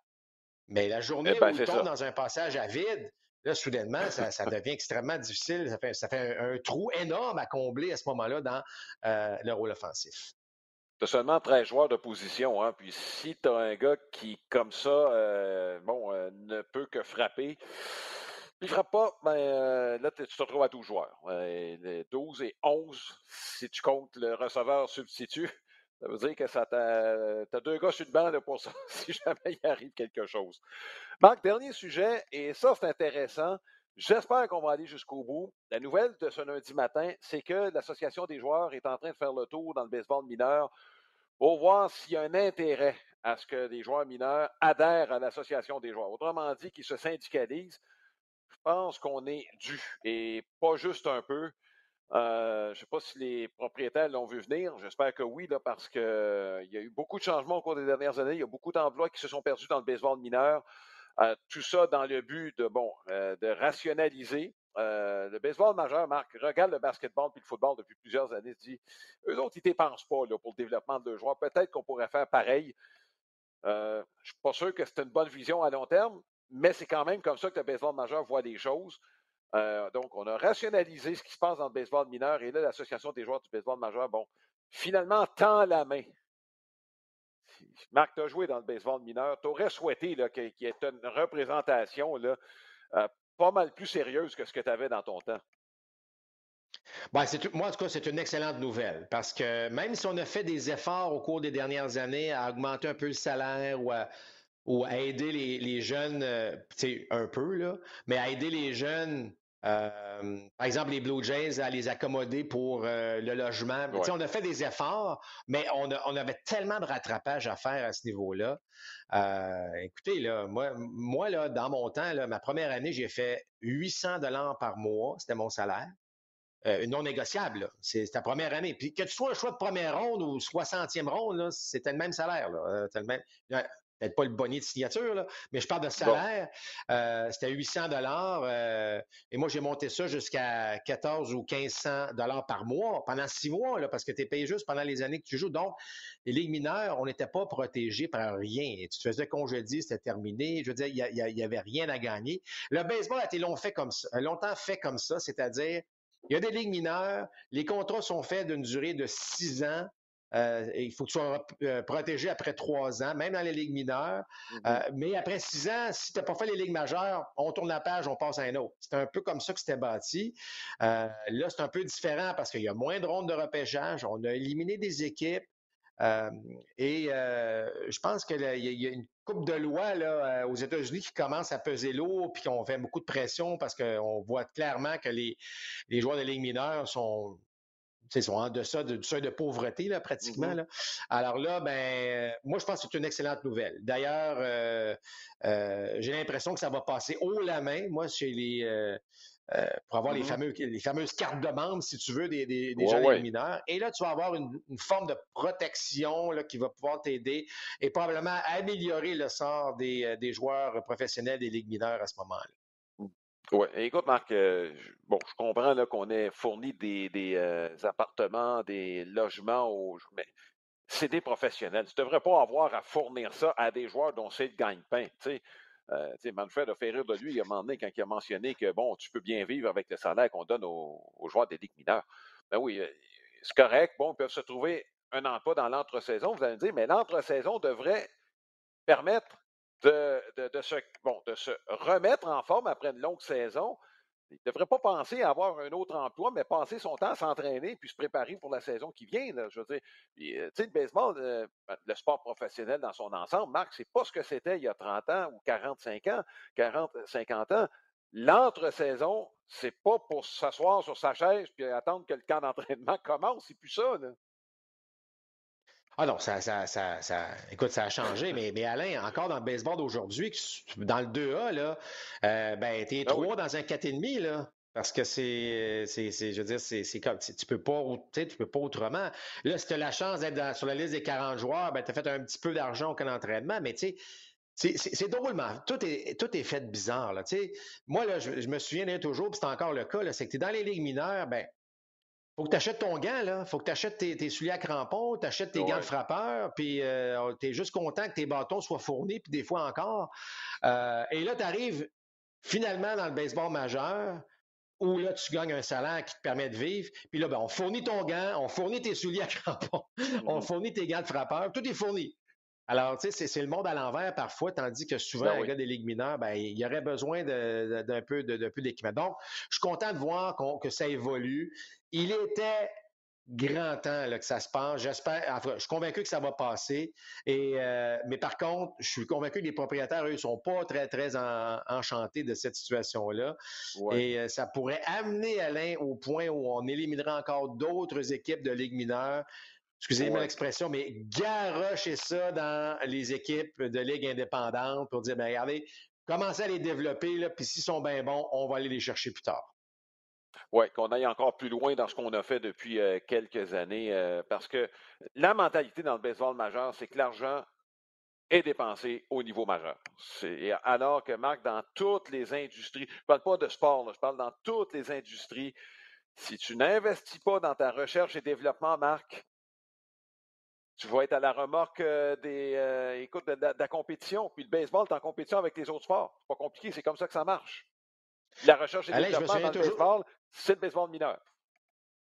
Mais la journée eh ben, où il tombe dans un passage à vide, là, soudainement, ça, devient extrêmement difficile. Ça fait, un, trou énorme à combler à ce moment-là dans euh, le rôle offensif. Tu as seulement 13 joueurs de position. Hein, puis si tu as un gars qui, comme ça, euh, bon, euh, ne peut que frapper, il frappe pas, ben, euh, là, tu te retrouves à 12 joueurs. 12 et 11, si tu comptes le receveur substitut. Ça veut dire que ça tu as deux gars sur le banc pour ça, si jamais il arrive quelque chose. Marc, dernier sujet, et ça, c'est intéressant. J'espère qu'on va aller jusqu'au bout. La nouvelle de ce lundi matin, c'est que l'Association des joueurs est en train de faire le tour dans le baseball mineur pour voir s'il y a un intérêt à ce que les joueurs mineurs adhèrent à l'Association des joueurs. Autrement dit, qu'ils se syndicalisent pense qu'on est dû et pas juste un peu. Euh, je ne sais pas si les propriétaires l'ont vu venir. J'espère que oui, parce qu'il euh, y a eu beaucoup de changements au cours des dernières années. Il y a beaucoup d'emplois qui se sont perdus dans le baseball mineur. Euh, tout ça dans le but de, bon, de rationaliser. le baseball majeur, Marc, regarde le basketball puis le football depuis plusieurs années. Dit, eux autres, ils ne dépensent pas là, pour le développement de joueurs. Peut-être qu'on pourrait faire pareil. je ne suis pas sûr que c'est une bonne vision à long terme, mais c'est quand même comme ça que le baseball majeur voit les choses. Euh, donc, on a rationalisé ce qui se passe dans le baseball mineur et là, l'Association des joueurs du baseball majeur, bon, finalement, tend la main. Marc, tu as joué dans le baseball mineur. Tu aurais souhaité qu'il y ait une représentation euh, pas mal plus sérieuse que ce que tu avais dans ton temps? Ben, moi, en tout cas, c'est une excellente nouvelle parce que même si on a fait des efforts au cours des dernières années à augmenter un peu le salaire ou à, aider les, jeunes, euh, un peu, là, mais à aider les jeunes, euh, par exemple, les Blue Jays, à les accommoder pour euh, le logement. On a fait des efforts, mais on, on, avait tellement de rattrapage à faire à ce niveau-là. écoutez, là, moi, moi là, dans mon temps, là, ma première année, j'ai fait 800 dollars par mois, c'était mon salaire. non négociable. C'est ta première année. Puis que tu sois un choix de première ronde ou 60e ronde, c'était le même salaire. Là. Le même peut-être pas le bonnet de signature, là, mais je parle de salaire. Euh, c'était 800 dollars euh, et moi, j'ai monté ça jusqu'à 14 ou 1500 dollars par mois pendant six mois, là, parce que tu es payé juste pendant les années que tu joues. Donc, les ligues mineures, on n'était pas protégé par rien. Tu te faisais congédier, c'était terminé. Je veux dire, il n'y avait rien à gagner. Le baseball a été long fait comme ça, longtemps fait comme ça, c'est-à-dire Il y a des ligues mineures, les contrats sont faits d'une durée de six ans. Euh, il faut que tu sois euh, protégé après trois ans, même dans les ligues mineures. Euh, mm-hmm. mais après six ans, si tu n'as pas fait les ligues majeures, on tourne la page, on passe à un autre. C'est un peu comme ça que c'était bâti. là, c'est un peu différent parce qu'il y a moins de rondes de repêchage. On a éliminé des équipes. et je pense qu'il y, a une coupe de loi là, aux États-Unis qui commence à peser lourd, puis qu'on fait beaucoup de pression parce qu'on voit clairement que les, les joueurs de ligues mineures sont ils sont en deçà du seuil de pauvreté, là, pratiquement. Mm-hmm. là. Alors là, ben, moi, je pense que c'est une excellente nouvelle. D'ailleurs, euh, euh, j'ai l'impression que ça va passer haut la main, moi, chez les. Euh, pour avoir les, mm-hmm. fameux, les fameuses cartes de membres, si tu veux, des, des, des gens mineurs. Et là, tu vas avoir une, forme de protection là, qui va pouvoir t'aider et probablement améliorer le sort des, des joueurs professionnels des ligues mineures à ce moment-là. Oui. Écoute, Marc, euh, bon, je comprends qu'on ait fourni des, euh, appartements, des logements, aux, mais c'est des professionnels. Tu ne devrais pas avoir à fournir ça à des joueurs dont c'est le gagne-pain. Euh, Manfred a fait rire de lui il a demandé quand il a mentionné que, bon, tu peux bien vivre avec le salaire qu'on donne aux, joueurs des ligues mineures. Ben oui, c'est correct. Bon, ils peuvent se trouver un emploi dans l'entre-saison. Vous allez me dire, mais l'entre-saison devrait permettre de, se, remettre en forme après une longue saison. Il ne devrait pas penser à avoir un autre emploi, mais passer son temps à s'entraîner puis se préparer pour la saison qui vient. Je veux dire, euh, le baseball, euh, ben, le sport professionnel dans son ensemble, Marc, c'est pas ce que c'était il y a 30 ans ou 45 ans, 40, 50 ans. L'entre-saison, c'est pas pour s'asseoir sur sa chaise puis attendre que le camp d'entraînement commence. C'est plus ça. Ah non, ça, ça, ça, ça, écoute, ça a changé, mais, mais Alain, encore dans le baseball d'aujourd'hui, dans le 2A, là, euh, ben, t'es ah trois dans un 4,5, là. Parce que c'est, je veux dire, c'est, comme, tu peux pas, tu peux pas autrement. Là, si tu as la chance d'être sur la liste des 40 joueurs, ben, tu as fait un petit peu d'argent au camp d'entraînement, mais tu sais, c'est drôlement. Tout est, tout est fait bizarre. Là, moi, là, je, me souviens toujours, puis c'est encore le cas, c'est que tu es dans les ligues mineures, ben, faut que tu achètes ton gant, là. Faut que tu achètes tes, souliers à crampons, tu achètes tes gants de frappeur, puis euh, tu es juste content que tes bâtons soient fournis, puis des fois encore. Euh, et là, tu arrives finalement dans le baseball majeur, où là, tu gagnes un salaire qui te permet de vivre. Puis là, ben, on fournit ton gant, on fournit tes souliers à crampons, on mm-hmm. fournit tes gants de frappeur, tout est fourni. Alors, tu sais, c'est le monde à l'envers parfois, tandis que souvent, ben gars des ligues mineures, ben, il y aurait besoin d'un peu d'équipement. Donc, je suis content de voir que ça évolue. Il était grand temps là, que ça se passe. J'espère, enfin, je suis convaincu que ça va passer. Et, euh, mais par contre, je suis convaincu que les propriétaires, eux, ne sont pas très, très enchantés de cette situation-là. Et euh, ça pourrait amener Alain au point où on éliminerait encore d'autres équipes de Ligue mineure excusez-moi l'expression, mais garocher ça dans les équipes de Ligue indépendante pour dire, ben regardez, commencez à les développer, là, puis s'ils sont bien bons, on va aller les chercher plus tard. Oui, qu'on aille encore plus loin dans ce qu'on a fait depuis euh, quelques années, euh, parce que la mentalité dans le baseball majeur, c'est que l'argent est dépensé au niveau majeur. Alors que, Marc, dans toutes les industries, je ne parle pas de sport, je parle dans toutes les industries, si tu n'investis pas dans ta recherche et développement, Marc, tu vas être à la remorque euh, des, euh, écoute, de, la compétition. Puis le baseball, tu en compétition avec les autres sports. C'est pas compliqué, c'est comme ça que ça marche. La recherche et le développement dans le baseball, c'est le baseball mineur.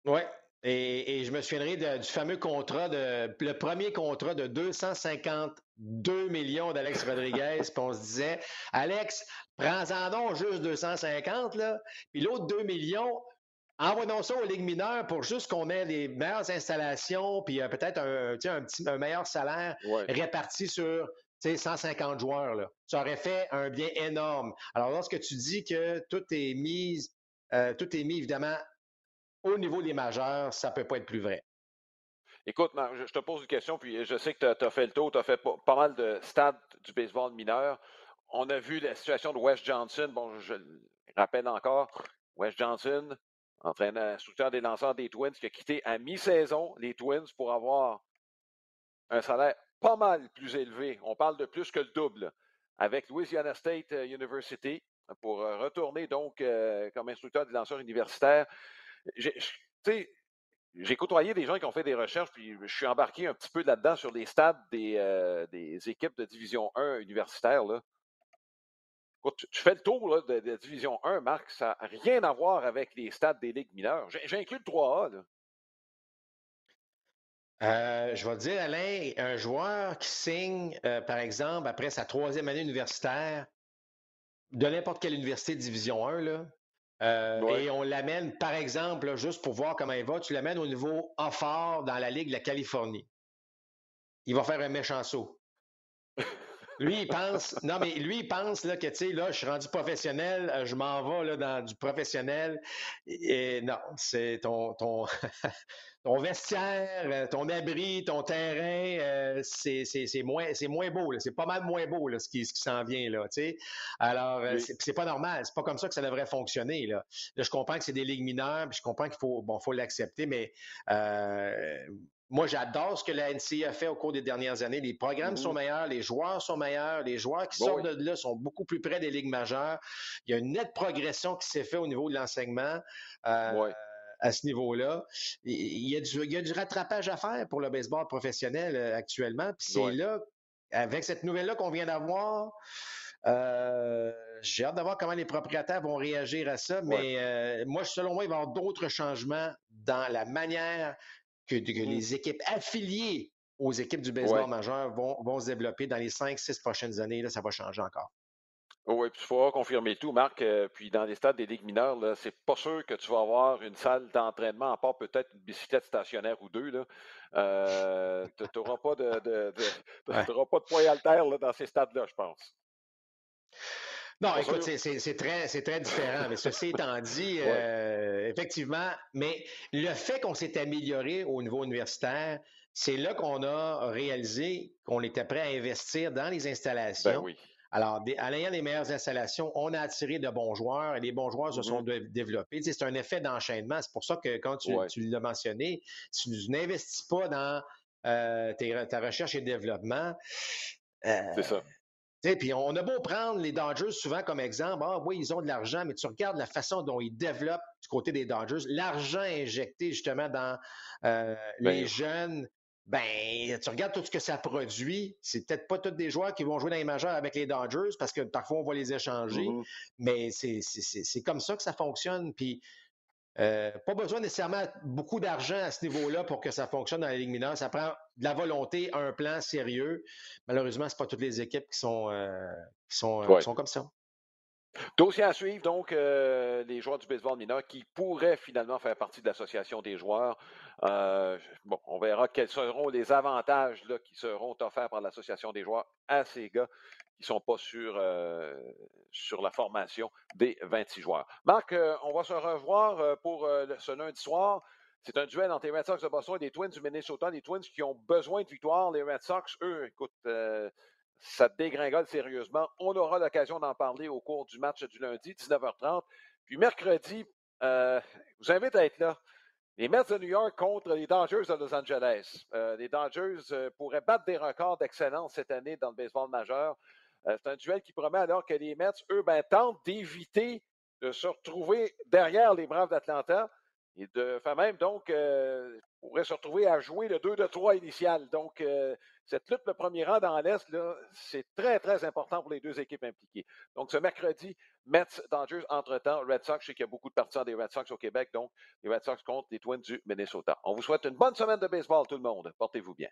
Oui. Et, je me souviendrai du fameux contrat, de, le premier contrat de 252 millions d'Alex Rodriguez. puis on se disait, Alex, prends-en donc juste 250, là. Puis l'autre 2 millions, Envoyons ça aux ligues mineures pour juste qu'on ait les meilleures installations, puis euh, peut-être un, un, petit, un meilleur salaire réparti sur 150 joueurs. Là. Ça aurait fait un bien énorme. Alors, lorsque tu dis que tout est mis, euh, tout est mis évidemment au niveau des majeurs, ça ne peut pas être plus vrai. Écoute, je te pose une question, puis je sais que tu as, fait le tour, tu as fait pas, mal de stades du baseball mineur. On a vu la situation de Wes Johnson. Bon, je le rappelle encore, Wes Johnson, entraîneur, instructeur des lanceurs des Twins, qui a quitté à mi-saison les Twins pour avoir un salaire pas mal plus élevé. On parle de plus que le double avec Louisiana State euh, University pour euh, retourner donc euh, comme instructeur des lanceurs universitaires. J'ai côtoyé des gens qui ont fait des recherches, puis je suis embarqué un petit peu là-dedans sur les stades des, des équipes de Division 1 universitaires. Là. Tu, fais le tour de, la Division 1, Marc, ça n'a rien à voir avec les stades des ligues mineures. J'inclus le 3A. Euh, je vais te dire, Alain, un joueur qui signe, euh, par exemple, après sa troisième année universitaire, de n'importe quelle université de Division 1, là, euh, et on l'amène, par exemple, juste pour voir comment il va, tu l'amènes au niveau fort dans la Ligue de la Californie. Il va faire un méchant saut. Lui, il pense, non, mais lui, il pense là, que, tu sais, là, je suis rendu professionnel, euh, je m'en vais là, dans du professionnel. Et, non, c'est ton, ton, ton, vestiaire, euh, ton abri, ton terrain, euh, c'est moins, moins beau. C'est pas mal moins beau là, ce qui, ce qui s'en vient. Là, tu sais. Alors, c'est pas normal. C'est pas comme ça que ça devrait fonctionner. Là, là je comprends que c'est des ligues mineures, puis je comprends qu'il faut, bon, faut l'accepter, mais moi, j'adore ce que la NCA a fait au cours des dernières années. Les programmes sont mmh meilleurs, les joueurs sont meilleurs, les joueurs qui sortent de là sont beaucoup plus près des ligues majeures. Il y a une nette progression qui s'est faite au niveau de l'enseignement. Euh, à ce niveau-là. Il y, a du, rattrapage à faire pour le baseball professionnel euh, actuellement. Puis c'est là, avec cette nouvelle-là qu'on vient d'avoir, euh, j'ai hâte de voir comment les propriétaires vont réagir à ça, mais moi, selon moi, il va y avoir d'autres changements dans la manière que, mmh. les équipes affiliées aux équipes du baseball majeur vont, se développer dans les cinq, six prochaines années. Là, ça va changer encore. Oui, puis il faudra confirmer tout, Marc. Euh, puis dans les stades des ligues mineures, c'est pas sûr que tu vas avoir une salle d'entraînement, à part peut-être une bicyclette stationnaire ou deux. Euh, tu n'auras pas de, de, pas de poids alter dans ces stades-là, je pense. Non, écoute, c'est très, très différent. Mais ceci étant dit, euh, effectivement, mais le fait qu'on s'est amélioré au niveau universitaire, c'est là qu'on a réalisé qu'on était prêt à investir dans les installations. Ben oui. Alors, en ayant les meilleures installations, on a attiré de bons joueurs et les bons joueurs se sont mm-hmm. développés. c'est un effet d'enchaînement. C'est pour ça que quand tu, l'as mentionné, si tu n'investis pas dans euh, ta recherche et développement, euh, c'est ça puis on a beau prendre les Dodgers souvent comme exemple, ah oui, ils ont de l'argent, mais tu regardes la façon dont ils développent du côté des Dodgers, l'argent injecté justement dans euh, ben les jeunes, ben tu regardes tout ce que ça produit. C'est peut-être pas tous des joueurs qui vont jouer dans les majeurs avec les Dodgers parce que parfois on va les échanger, mm-hmm. mais c'est comme ça que ça fonctionne. Puis euh, pas besoin nécessairement beaucoup d'argent à ce niveau-là pour que ça fonctionne dans la Ligue mineure. Ça prend de la volonté, un plan sérieux. Malheureusement, ce pas toutes les équipes qui sont, euh, sont, euh, sont comme ça. Dossier à suivre, donc, les joueurs du baseball mineur qui pourraient finalement faire partie de l'association des joueurs. bon, on verra quels seront les avantages là, qui seront offerts par l'association des joueurs à ces gars qui sont pas sur, euh, sur la formation des 26 joueurs. Marc, euh, on va se revoir euh, pour ce lundi soir. C'est un duel entre les Red Sox de Boston et les Twins du Minnesota. Les Twins qui ont besoin de victoire. Les Red Sox, eux, écoute, ça dégringole sérieusement. On aura l'occasion d'en parler au cours du match du lundi, 19h30. Puis mercredi, je vous invite à être là. Les Mets de New York contre les Dodgers de Los Angeles. les Dodgers pourraient battre des records d'excellence cette année dans le baseball majeur. Euh, c'est un duel qui promet alors que les Mets, eux, ben, tentent d'éviter de se retrouver derrière les Braves d'Atlanta et de faire même, donc, euh, pourraient se retrouver à jouer le 2 de 3 initial. Donc, euh, cette lutte, le premier rang dans l'Est, c'est très, très important pour les deux équipes impliquées. Donc, ce mercredi, Mets, Dodgers, entre-temps, Red Sox, je sais qu'il y a beaucoup de partisans des Red Sox au Québec, donc les Red Sox contre les Twins du Minnesota. On vous souhaite une bonne semaine de baseball, tout le monde. Portez-vous bien.